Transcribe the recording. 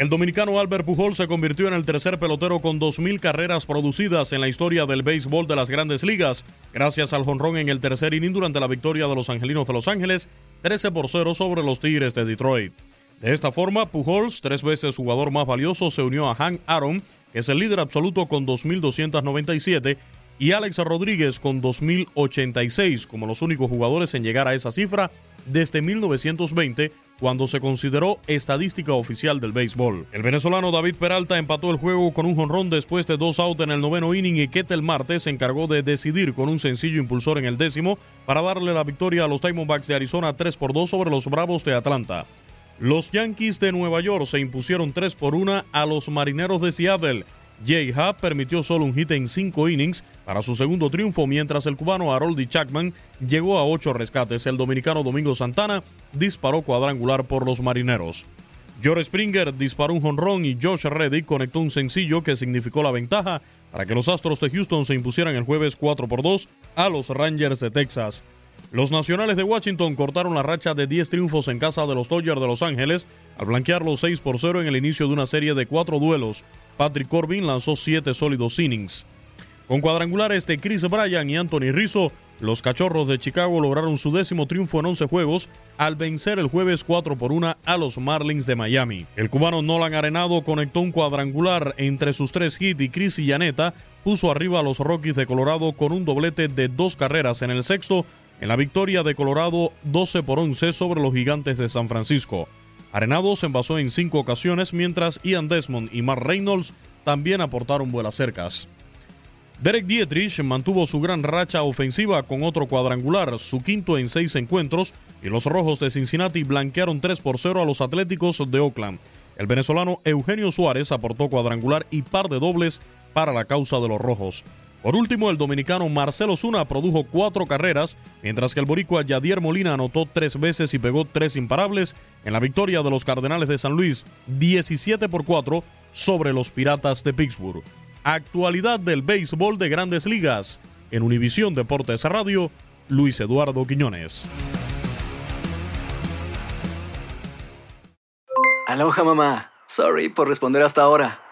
El dominicano Albert Pujol se convirtió en el tercer pelotero con 2.000 carreras producidas en la historia del béisbol de las grandes ligas, gracias al jonrón en el tercer inning durante la victoria de los Angelinos de Los Ángeles, 13 por 0 sobre los Tigres de Detroit. De esta forma, Pujols, tres veces jugador más valioso, se unió a Hank Aaron, que es el líder absoluto con 2.297, y Alex Rodríguez con 2.086 como los únicos jugadores en llegar a esa cifra desde 1920 cuando se consideró estadística oficial del béisbol. El venezolano David Peralta empató el juego con un jonrón después de dos outs en el noveno inning y Ketel Marte se encargó de decidir con un sencillo impulsor en el décimo para darle la victoria a los Diamondbacks de Arizona 3 por 2 sobre los Bravos de Atlanta. Los Yankees de Nueva York se impusieron 3 por 1 a los Marineros de Seattle. Jay Happ permitió solo un hit en cinco innings para su segundo triunfo, mientras el cubano Haroldi Chapman llegó a ocho rescates. El dominicano Domingo Santana disparó cuadrangular por los marineros. George Springer disparó un jonrón y Josh Reddick conectó un sencillo que significó la ventaja para que los Astros de Houston se impusieran el jueves 4 por 2 a los Rangers de Texas. Los Nacionales de Washington cortaron la racha de 10 triunfos en casa de los Dodgers de Los Ángeles al blanquear los 6 por 0 en el inicio de una serie de cuatro duelos. Patrick Corbin lanzó 7 sólidos innings. Con cuadrangulares de Chris Bryan y Anthony Rizzo, los Cachorros de Chicago lograron su décimo triunfo en 11 juegos al vencer el jueves 4 por 1 a los Marlins de Miami. El cubano Nolan Arenado conectó un cuadrangular entre sus tres hits y Chris Llaneta puso arriba a los Rockies de Colorado con un doblete de dos carreras en el sexto en la victoria de Colorado 12 por 11 sobre los Gigantes de San Francisco. Arenado se envasó en cinco ocasiones mientras Ian Desmond y Mark Reynolds también aportaron vuelas cercas. Derek Dietrich mantuvo su gran racha ofensiva con otro cuadrangular, su quinto en seis encuentros, y los Rojos de Cincinnati blanquearon 3 por 0 a los Atléticos de Oakland. El venezolano Eugenio Suárez aportó cuadrangular y par de dobles para la causa de los Rojos. Por último, el dominicano Marcelo Zuna produjo cuatro carreras, mientras que el boricua Yadier Molina anotó tres veces y pegó tres imparables en la victoria de los Cardenales de San Luis, 17 por 4 sobre los Piratas de Pittsburgh. Actualidad del béisbol de grandes ligas. En Univisión Deportes Radio, Luis Eduardo Quiñones. Aloha mamá. Sorry por responder hasta ahora.